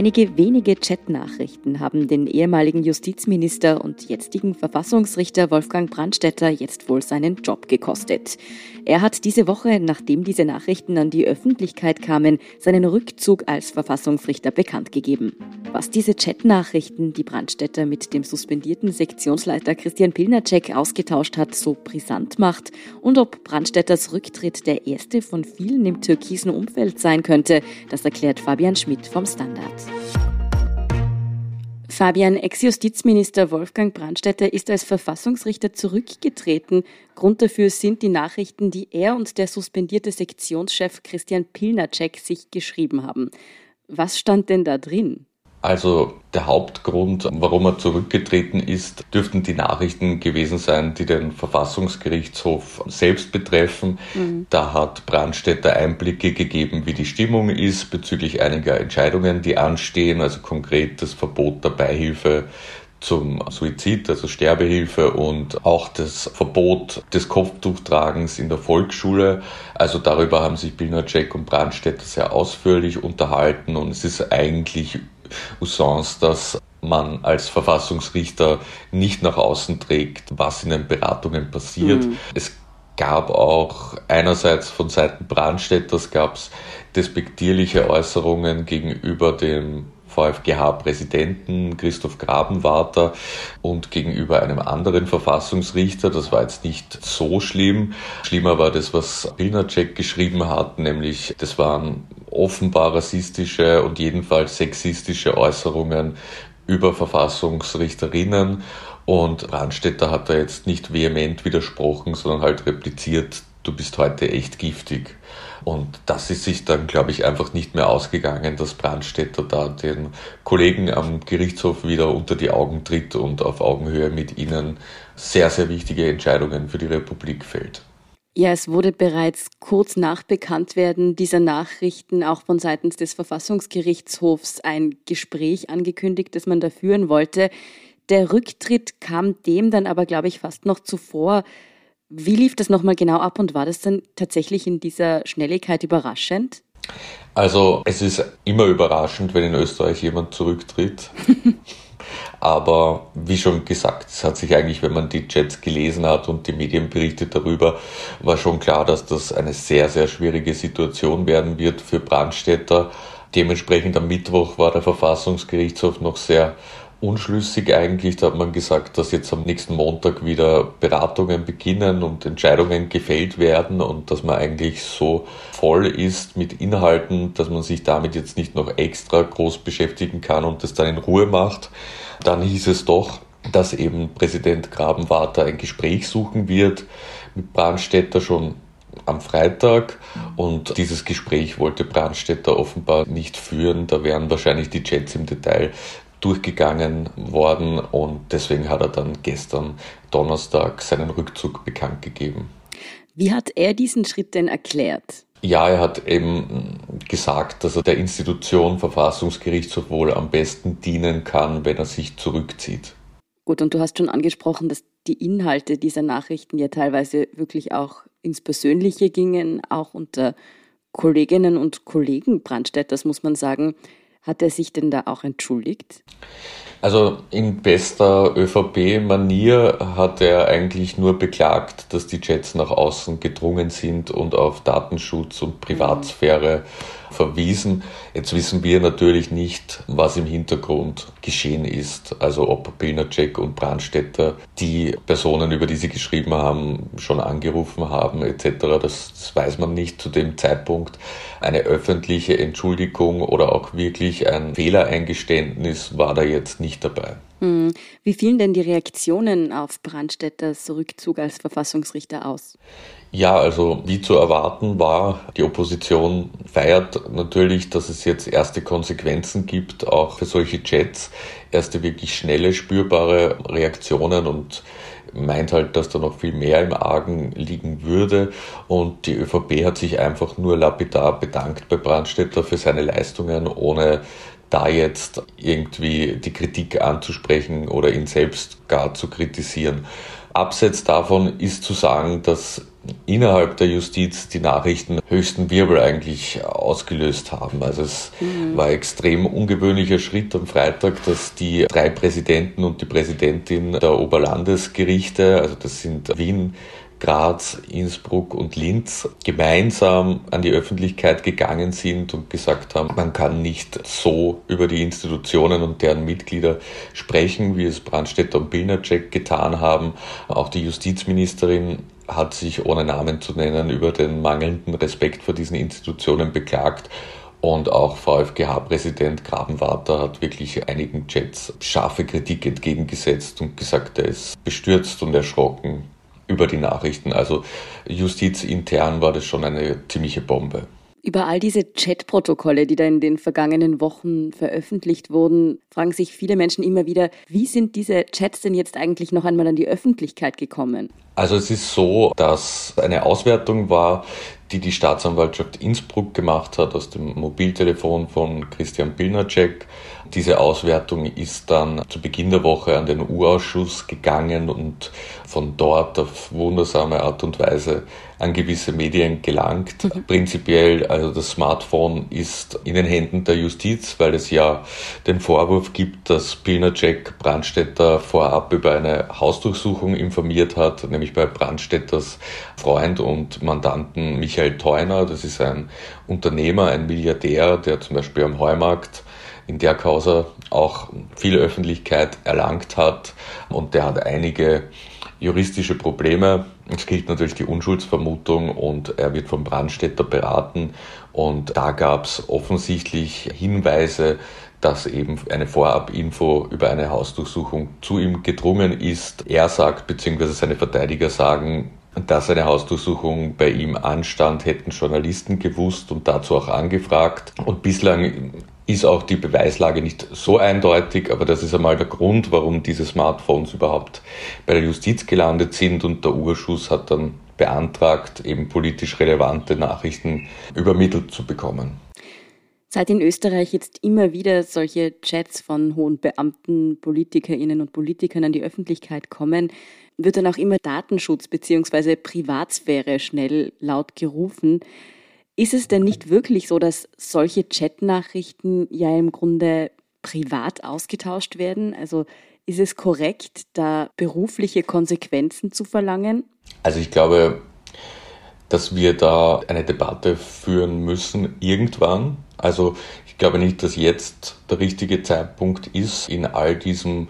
Einige wenige Chatnachrichten haben den ehemaligen Justizminister und jetzigen Verfassungsrichter Wolfgang Brandstätter jetzt wohl seinen Job gekostet. Er hat diese Woche, nachdem diese Nachrichten an die Öffentlichkeit kamen, seinen Rückzug als Verfassungsrichter bekannt gegeben. Was diese Chatnachrichten, die Brandstätter mit dem suspendierten Sektionsleiter Christian Pilnacek ausgetauscht hat, so brisant macht und ob Brandstätters Rücktritt der erste von vielen im türkisen Umfeld sein könnte, das erklärt Fabian Schmidt vom Standard. Fabian, Ex-Justizminister Wolfgang Brandstätter ist als Verfassungsrichter zurückgetreten. Grund dafür sind die Nachrichten, die er und der suspendierte Sektionschef Christian Pilnacek sich geschrieben haben. Was stand denn da drin? Also der Hauptgrund, warum er zurückgetreten ist, dürften die Nachrichten gewesen sein, die den Verfassungsgerichtshof selbst betreffen. Mhm. Da hat Brandstätter Einblicke gegeben, wie die Stimmung ist bezüglich einiger Entscheidungen, die anstehen, also konkret das Verbot der Beihilfe zum Suizid, also Sterbehilfe und auch das Verbot des Kopftuchtragens in der Volksschule. Also darüber haben sich Bilnacek und Brandstätter sehr ausführlich unterhalten und es ist eigentlich Usance, dass man als Verfassungsrichter nicht nach außen trägt, was in den Beratungen passiert. Mhm. Es gab auch einerseits von Seiten Brandstätters gab es despektierliche Äußerungen gegenüber dem VfGH-Präsidenten Christoph Grabenwarter und gegenüber einem anderen Verfassungsrichter. Das war jetzt nicht so schlimm. Schlimmer war das, was Pilnacek geschrieben hat, nämlich das waren offenbar rassistische und jedenfalls sexistische Äußerungen über Verfassungsrichterinnen. Und Brandstätter hat da jetzt nicht vehement widersprochen, sondern halt repliziert, du bist heute echt giftig. Und das ist sich dann, glaube ich, einfach nicht mehr ausgegangen, dass Brandstätter da den Kollegen am Gerichtshof wieder unter die Augen tritt und auf Augenhöhe mit ihnen sehr, sehr wichtige Entscheidungen für die Republik fällt. Ja, es wurde bereits kurz nach Bekanntwerden dieser Nachrichten auch von seitens des Verfassungsgerichtshofs ein Gespräch angekündigt, das man da führen wollte. Der Rücktritt kam dem dann aber, glaube ich, fast noch zuvor. Wie lief das nochmal genau ab und war das dann tatsächlich in dieser Schnelligkeit überraschend? Also es ist immer überraschend, wenn in Österreich jemand zurücktritt. Aber wie schon gesagt, es hat sich eigentlich, wenn man die Chats gelesen hat und die Medienberichte darüber, war schon klar, dass das eine sehr, sehr schwierige Situation werden wird für Brandstätter. Dementsprechend am Mittwoch war der Verfassungsgerichtshof noch sehr unschlüssig eigentlich. Da hat man gesagt, dass jetzt am nächsten Montag wieder Beratungen beginnen und Entscheidungen gefällt werden und dass man eigentlich so voll ist mit Inhalten, dass man sich damit jetzt nicht noch extra groß beschäftigen kann und das dann in Ruhe macht. Dann hieß es doch, dass eben Präsident Grabenwarter ein Gespräch suchen wird mit Brandstätter schon am Freitag und dieses Gespräch wollte Brandstätter offenbar nicht führen. Da wären wahrscheinlich die Chats im Detail durchgegangen worden und deswegen hat er dann gestern Donnerstag seinen Rückzug bekannt gegeben. Wie hat er diesen Schritt denn erklärt? Ja, er hat eben gesagt, dass er der Institution Verfassungsgerichtshof wohl am besten dienen kann, wenn er sich zurückzieht. Gut, und du hast schon angesprochen, dass die Inhalte dieser Nachrichten ja teilweise wirklich auch ins Persönliche gingen, auch unter Kolleginnen und Kollegen Brandstätters, muss man sagen. Hat er sich denn da auch entschuldigt? Also in bester ÖVP-Manier hat er eigentlich nur beklagt, dass die Jets nach außen gedrungen sind und auf Datenschutz und Privatsphäre verwiesen. Jetzt wissen wir natürlich nicht, was im Hintergrund geschehen ist. Also ob Pilnacek und Brandstätter die Personen, über die sie geschrieben haben, schon angerufen haben etc. Das, das weiß man nicht zu dem Zeitpunkt. Eine öffentliche Entschuldigung oder auch wirklich ein Fehlereingeständnis war da jetzt nicht dabei. Hm. Wie fielen denn die Reaktionen auf Brandstätters Rückzug als Verfassungsrichter aus? Ja, also wie zu erwarten war, die Opposition feiert natürlich, dass es jetzt erste Konsequenzen gibt, auch für solche Chats, erste wirklich schnelle, spürbare Reaktionen und meint halt, dass da noch viel mehr im Argen liegen würde. Und die ÖVP hat sich einfach nur lapidar bedankt bei Brandstätter für seine Leistungen, ohne da jetzt irgendwie die Kritik anzusprechen oder ihn selbst gar zu kritisieren. Abseits davon ist zu sagen, dass innerhalb der Justiz die Nachrichten höchsten Wirbel eigentlich ausgelöst haben. Also es mhm. war ein extrem ungewöhnlicher Schritt am Freitag, dass die drei Präsidenten und die Präsidentin der Oberlandesgerichte, also das sind Wien, Graz, Innsbruck und Linz gemeinsam an die Öffentlichkeit gegangen sind und gesagt haben, man kann nicht so über die Institutionen und deren Mitglieder sprechen, wie es Brandstätter und Pilnacek getan haben. Auch die Justizministerin hat sich, ohne Namen zu nennen, über den mangelnden Respekt vor diesen Institutionen beklagt. Und auch VfGH-Präsident Grabenwarter hat wirklich einigen Chats scharfe Kritik entgegengesetzt und gesagt, er ist bestürzt und erschrocken über die Nachrichten. Also justizintern war das schon eine ziemliche Bombe. Über all diese Chatprotokolle, die da in den vergangenen Wochen veröffentlicht wurden, fragen sich viele Menschen immer wieder, wie sind diese Chats denn jetzt eigentlich noch einmal an die Öffentlichkeit gekommen? Also es ist so, dass eine Auswertung war, die die Staatsanwaltschaft Innsbruck gemacht hat aus dem Mobiltelefon von Christian Pilnacek. Diese Auswertung ist dann zu Beginn der Woche an den U-Ausschuss gegangen und von dort auf wundersame Art und Weise an gewisse Medien gelangt. Mhm. Prinzipiell, also das Smartphone ist in den Händen der Justiz, weil es ja den Vorwurf gibt, dass Pilnacek Brandstätter vorab über eine Hausdurchsuchung informiert hat, nämlich bei Brandstätters Freund und Mandanten Michael Theuner. Das ist ein Unternehmer, ein Milliardär, der zum Beispiel am Heumarkt in der Causa auch viel Öffentlichkeit erlangt hat und der hat einige juristische Probleme. Es gilt natürlich die Unschuldsvermutung und er wird vom Brandstätter beraten und da gab es offensichtlich Hinweise, dass eben eine Vorabinfo über eine Hausdurchsuchung zu ihm gedrungen ist. Er sagt, beziehungsweise seine Verteidiger sagen, dass eine Hausdurchsuchung bei ihm anstand, hätten Journalisten gewusst und dazu auch angefragt. Und bislang ist auch die Beweislage nicht so eindeutig, aber das ist einmal der Grund, warum diese Smartphones überhaupt bei der Justiz gelandet sind und der Urschuss hat dann beantragt, eben politisch relevante Nachrichten übermittelt zu bekommen. Seit in Österreich jetzt immer wieder solche Chats von hohen Beamten, Politikerinnen und Politikern an die Öffentlichkeit kommen, wird dann auch immer Datenschutz bzw. Privatsphäre schnell laut gerufen. Ist es denn nicht wirklich so, dass solche Chatnachrichten ja im Grunde privat ausgetauscht werden? Also ist es korrekt, da berufliche Konsequenzen zu verlangen? Also ich glaube, dass wir da eine Debatte führen müssen irgendwann. Also ich glaube nicht, dass jetzt der richtige Zeitpunkt ist, in all diesem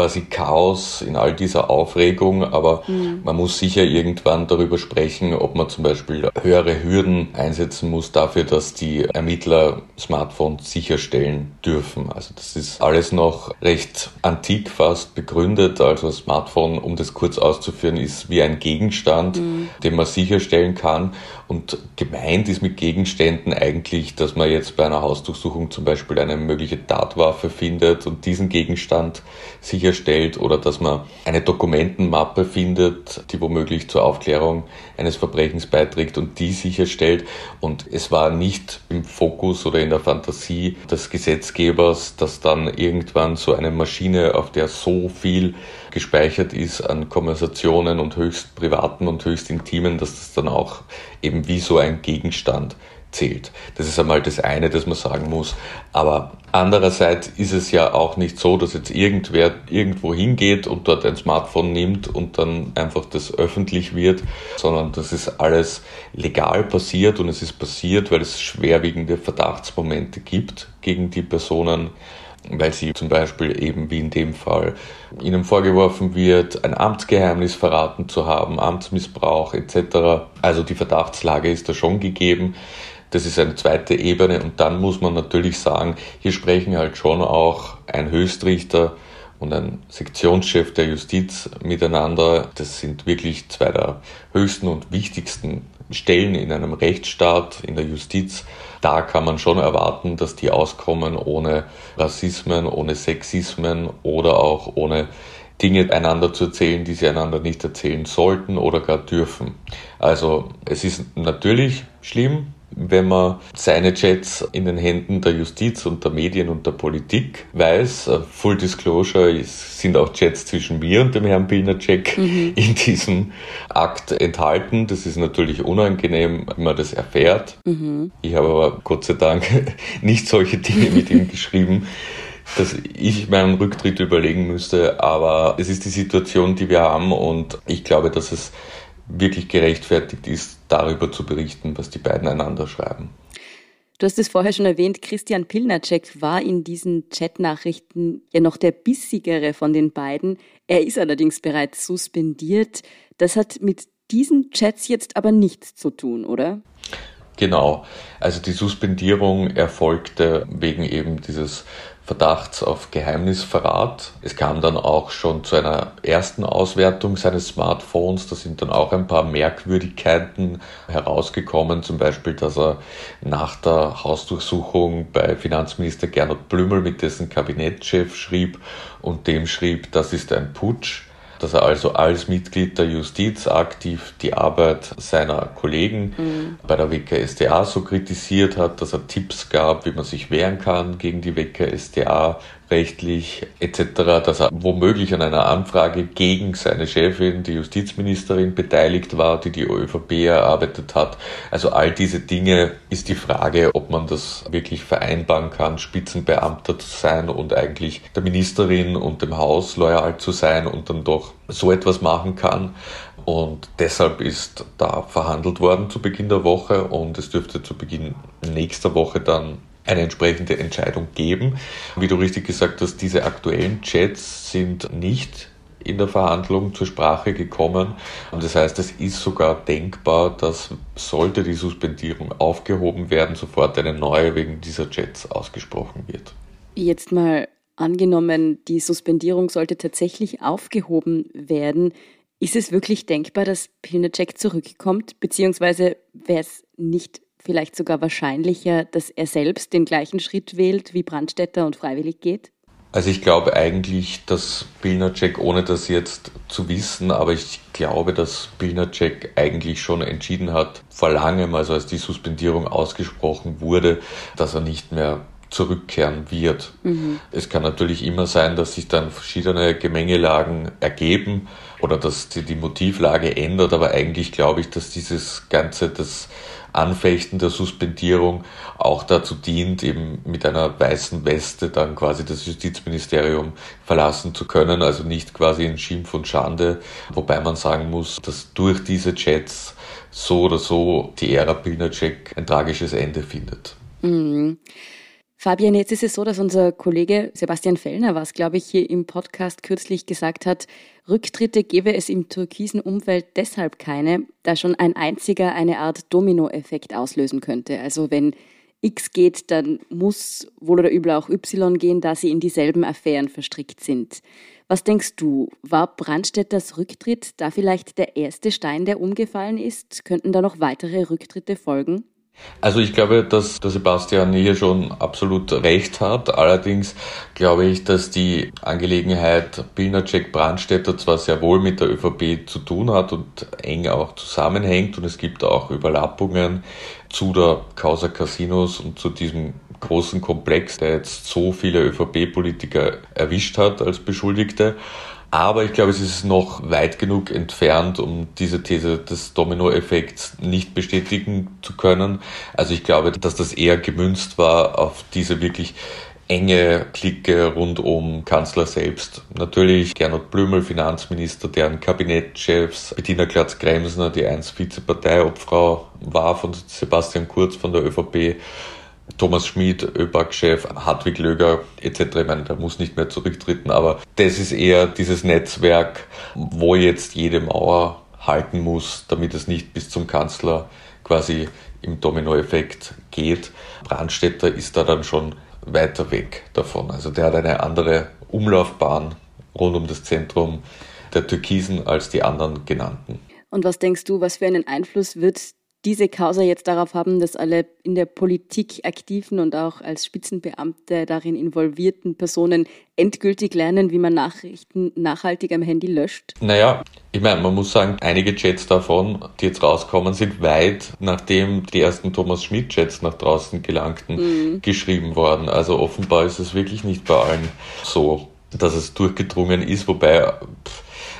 quasi Chaos in all dieser Aufregung, aber mhm. man muss sicher irgendwann darüber sprechen, ob man zum Beispiel höhere Hürden einsetzen muss dafür, dass die Ermittler Smartphones sicherstellen dürfen. Also das ist alles noch recht antik fast begründet. Also ein Smartphone, um das kurz auszuführen, ist wie ein Gegenstand, mhm. den man sicherstellen kann. Und gemeint ist mit Gegenständen eigentlich, dass man jetzt bei einer Hausdurchsuchung zum Beispiel eine mögliche Tatwaffe findet und diesen Gegenstand sicherstellt oder dass man eine Dokumentenmappe findet, die womöglich zur Aufklärung eines Verbrechens beiträgt und die sicherstellt. Und es war nicht im Fokus oder in der Fantasie des Gesetzgebers, dass dann irgendwann so eine Maschine, auf der so viel gespeichert ist an Konversationen und höchst privaten und höchst intimen, dass das dann auch eben wie so ein Gegenstand zählt. Das ist einmal das eine, das man sagen muss. Aber andererseits ist es ja auch nicht so, dass jetzt irgendwer irgendwo hingeht und dort ein Smartphone nimmt und dann einfach das öffentlich wird, sondern das ist alles legal passiert und es ist passiert, weil es schwerwiegende Verdachtsmomente gibt gegen die Personen, weil sie zum Beispiel eben wie in dem Fall ihnen vorgeworfen wird, ein Amtsgeheimnis verraten zu haben, Amtsmissbrauch etc. Also die Verdachtslage ist da schon gegeben. Das ist eine zweite Ebene und dann muss man natürlich sagen, hier sprechen halt schon auch ein Höchstrichter und ein Sektionschef der Justiz miteinander. Das sind wirklich zwei der höchsten und wichtigsten Stellen in einem Rechtsstaat, in der Justiz. Da kann man schon erwarten, dass die auskommen ohne Rassismen, ohne Sexismen oder auch ohne Dinge einander zu erzählen, die sie einander nicht erzählen sollten oder gar dürfen. Also es ist natürlich schlimm, wenn man seine Chats in den Händen der Justiz und der Medien und der Politik weiß. Äh, Full Disclosure ist, sind auch Chats zwischen mir und dem Herrn Pilnacek mhm. in diesem Akt enthalten. Das ist natürlich unangenehm, wenn man das erfährt. Mhm. Ich habe aber Gott sei Dank nicht solche Dinge mit ihm geschrieben dass ich meinen Rücktritt überlegen müsste, aber es ist die Situation, die wir haben und ich glaube, dass es wirklich gerechtfertigt ist, darüber zu berichten, was die beiden einander schreiben. Du hast es vorher schon erwähnt, Christian Pilnacek war in diesen Chatnachrichten ja noch der bissigere von den beiden. Er ist allerdings bereits suspendiert. Das hat mit diesen Chats jetzt aber nichts zu tun, oder? Genau. Also die Suspendierung erfolgte wegen eben dieses Verdachts auf Geheimnisverrat. Es kam dann auch schon zu einer ersten Auswertung seines Smartphones. Da sind dann auch ein paar Merkwürdigkeiten herausgekommen. Zum Beispiel, dass er nach der Hausdurchsuchung bei Finanzminister Gernot Blümel mit dessen Kabinettschef schrieb und dem schrieb, das ist ein Putsch dass er also als Mitglied der Justiz aktiv die Arbeit seiner Kollegen mhm. bei der WKSDA so kritisiert hat, dass er Tipps gab, wie man sich wehren kann gegen die WKSDA, rechtlich etc., dass er womöglich an einer Anfrage gegen seine Chefin, die Justizministerin, beteiligt war, die die ÖVP erarbeitet hat. Also all diese Dinge ist die Frage, ob man das wirklich vereinbaren kann, Spitzenbeamter zu sein und eigentlich der Ministerin und dem Haus loyal zu sein und dann doch so etwas machen kann. Und deshalb ist da verhandelt worden zu Beginn der Woche und es dürfte zu Beginn nächster Woche dann eine entsprechende Entscheidung geben. Wie du richtig gesagt hast, diese aktuellen Chats sind nicht in der Verhandlung zur Sprache gekommen. Und das heißt, es ist sogar denkbar, dass sollte die Suspendierung aufgehoben werden, sofort eine neue wegen dieser Chats ausgesprochen wird. Jetzt mal angenommen, die Suspendierung sollte tatsächlich aufgehoben werden. Ist es wirklich denkbar, dass Pilnacek zurückkommt, beziehungsweise wäre es nicht vielleicht sogar wahrscheinlicher, dass er selbst den gleichen Schritt wählt, wie Brandstätter und freiwillig geht? Also ich glaube eigentlich, dass Pilnacek, ohne das jetzt zu wissen, aber ich glaube, dass Pilnacek eigentlich schon entschieden hat, vor langem, also als die Suspendierung ausgesprochen wurde, dass er nicht mehr zurückkehren wird. Mhm. Es kann natürlich immer sein, dass sich dann verschiedene Gemengelagen ergeben oder dass die, die Motivlage ändert, aber eigentlich glaube ich, dass dieses Ganze, das Anfechten der Suspendierung auch dazu dient, eben mit einer weißen Weste dann quasi das Justizministerium verlassen zu können, also nicht quasi in Schimpf und Schande, wobei man sagen muss, dass durch diese Chats so oder so die Ära Pilnacek ein tragisches Ende findet. Mhm. Fabian, jetzt ist es so, dass unser Kollege Sebastian Fellner, was glaube ich hier im Podcast kürzlich gesagt hat, Rücktritte gäbe es im türkisen Umfeld deshalb keine, da schon ein einziger eine Art Dominoeffekt auslösen könnte. Also wenn X geht, dann muss wohl oder übel auch Y gehen, da sie in dieselben Affären verstrickt sind. Was denkst du, war Brandstätters Rücktritt da vielleicht der erste Stein, der umgefallen ist? Könnten da noch weitere Rücktritte folgen? Also ich glaube, dass der Sebastian hier schon absolut recht hat. Allerdings glaube ich, dass die Angelegenheit Pilnacek-Brandstätter zwar sehr wohl mit der ÖVP zu tun hat und eng auch zusammenhängt und es gibt auch Überlappungen zu der Causa Casinos und zu diesem großen Komplex, der jetzt so viele ÖVP-Politiker erwischt hat als Beschuldigte. Aber ich glaube, es ist noch weit genug entfernt, um diese These des Dominoeffekts nicht bestätigen zu können. Also ich glaube, dass das eher gemünzt war auf diese wirklich enge Clique rund um Kanzler selbst. Natürlich Gernot Blümel, Finanzminister, deren Kabinettchefs, Bettina Glatz-Kremsner, die einst Vizeparteiobfrau war von Sebastian Kurz von der ÖVP, Thomas Schmid, ÖBAG-Chef, Hartwig Löger etc. Ich meine, der muss nicht mehr zurücktreten, aber das ist eher dieses Netzwerk, wo jetzt jede Mauer halten muss, damit es nicht bis zum Kanzler quasi im Dominoeffekt geht. Brandstätter ist da dann schon weiter weg davon. Also der hat eine andere Umlaufbahn rund um das Zentrum der Türkisen als die anderen genannten. Und was denkst du, was für einen Einfluss wird diese Causa jetzt darauf haben, dass alle in der Politik aktiven und auch als Spitzenbeamte darin involvierten Personen endgültig lernen, wie man Nachrichten nachhaltig am Handy löscht? Naja, ich meine, man muss sagen, einige Chats davon, die jetzt rauskommen, sind weit nachdem die ersten Thomas Schmidt-Chats nach draußen gelangten, mhm. geschrieben worden. Also offenbar ist es wirklich nicht bei allen so, dass es durchgedrungen ist, wobei,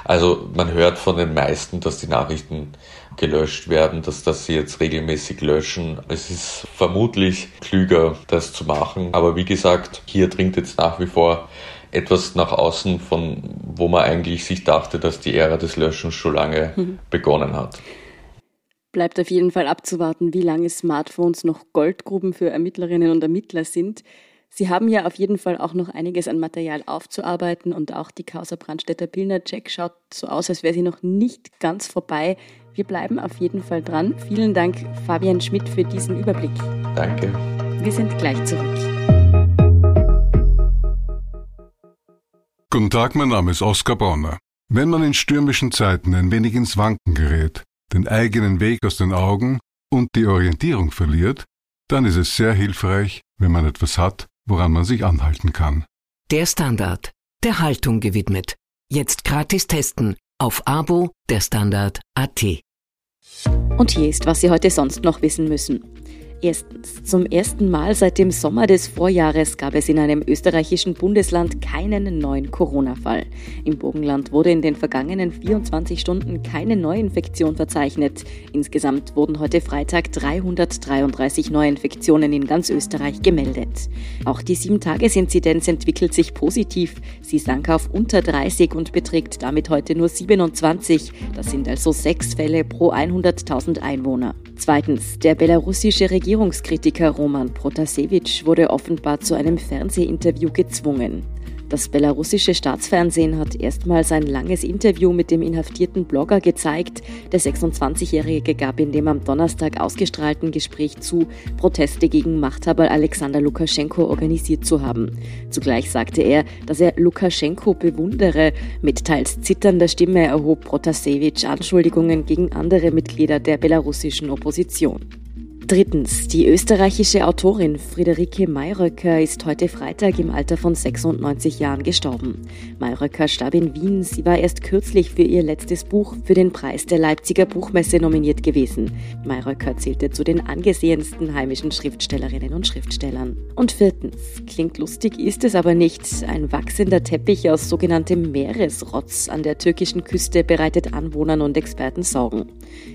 also man hört von den meisten, dass die Nachrichten gelöscht werden, dass, dass sie jetzt regelmäßig löschen. Es ist vermutlich klüger, das zu machen. Aber wie gesagt, hier dringt jetzt nach wie vor etwas nach außen, von wo man eigentlich sich dachte, dass die Ära des Löschens schon lange mhm. begonnen hat. Bleibt auf jeden Fall abzuwarten, wie lange Smartphones noch Goldgruben für Ermittlerinnen und Ermittler sind. Sie haben ja auf jeden Fall auch noch einiges an Material aufzuarbeiten und auch die Causa Brandstätter Pilner-Check schaut so aus, als wäre sie noch nicht ganz vorbei. Wir bleiben auf jeden Fall dran. Vielen Dank, Fabian Schmidt, für diesen Überblick. Danke. Wir sind gleich zurück. Guten Tag, mein Name ist Oskar Bonner. Wenn man in stürmischen Zeiten ein wenig ins Wanken gerät, den eigenen Weg aus den Augen und die Orientierung verliert, dann ist es sehr hilfreich, wenn man etwas hat, woran man sich anhalten kann. Der Standard, der Haltung gewidmet. Jetzt gratis testen auf Abo der Standard AT. Und hier ist, was Sie heute sonst noch wissen müssen. Erstens. Zum ersten Mal seit dem Sommer des Vorjahres gab es in einem österreichischen Bundesland keinen neuen Corona-Fall. Im Burgenland wurde in den vergangenen 24 Stunden keine Neuinfektion verzeichnet. Insgesamt wurden heute Freitag 333 Neuinfektionen in ganz Österreich gemeldet. Auch die 7-Tages-Inzidenz entwickelt sich positiv. Sie sank auf unter 30 und beträgt damit heute nur 27. Das sind also sechs Fälle pro 100.000 Einwohner. Zweitens. Der belarussische Regierungskritiker Roman Protasevich wurde offenbar zu einem Fernsehinterview gezwungen. Das belarussische Staatsfernsehen hat erstmals ein langes Interview mit dem inhaftierten Blogger gezeigt. Der 26-Jährige gab in dem am Donnerstag ausgestrahlten Gespräch zu, Proteste gegen Machthaber Alexander Lukaschenko organisiert zu haben. Zugleich sagte er, dass er Lukaschenko bewundere. Mit teils zitternder Stimme erhob Protasevich Anschuldigungen gegen andere Mitglieder der belarussischen Opposition. Drittens, die österreichische Autorin Friederike Mayröcker ist heute Freitag im Alter von 96 Jahren gestorben. Mayröcker starb in Wien. Sie war erst kürzlich für ihr letztes Buch für den Preis der Leipziger Buchmesse nominiert gewesen. Mayröcker zählte zu den angesehensten heimischen Schriftstellerinnen und Schriftstellern. Und viertens, klingt lustig, ist es aber nicht. Ein wachsender Teppich aus sogenanntem Meeresrotz an der türkischen Küste bereitet Anwohnern und Experten Sorgen.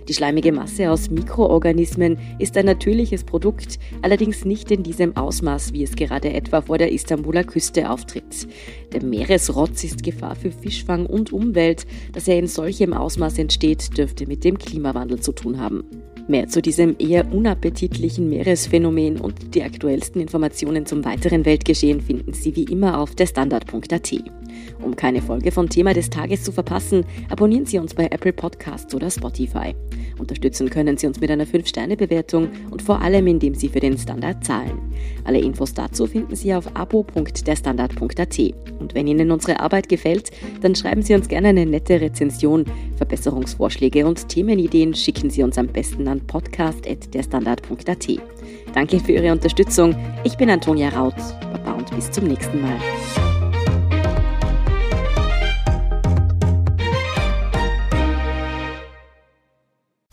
Die schleimige Masse aus Mikroorganismen ist ein ein natürliches Produkt, allerdings nicht in diesem Ausmaß, wie es gerade etwa vor der Istanbuler Küste auftritt. Der Meeresrotz ist Gefahr für Fischfang und Umwelt. Dass er in solchem Ausmaß entsteht, dürfte mit dem Klimawandel zu tun haben. Mehr zu diesem eher unappetitlichen Meeresphänomen und die aktuellsten Informationen zum weiteren Weltgeschehen finden Sie wie immer auf derstandard.at. Um keine Folge von Thema des Tages zu verpassen, abonnieren Sie uns bei Apple Podcasts oder Spotify. Unterstützen können Sie uns mit einer 5-Sterne-Bewertung und vor allem, indem Sie für den Standard zahlen. Alle Infos dazu finden Sie auf abo.derstandard.at. Und wenn Ihnen unsere Arbeit gefällt, dann schreiben Sie uns gerne eine nette Rezension. Verbesserungsvorschläge und Themenideen schicken Sie uns am besten an podcast.derstandard.at. Danke für Ihre Unterstützung. Ich bin Antonia Raut. Baba und bis zum nächsten Mal.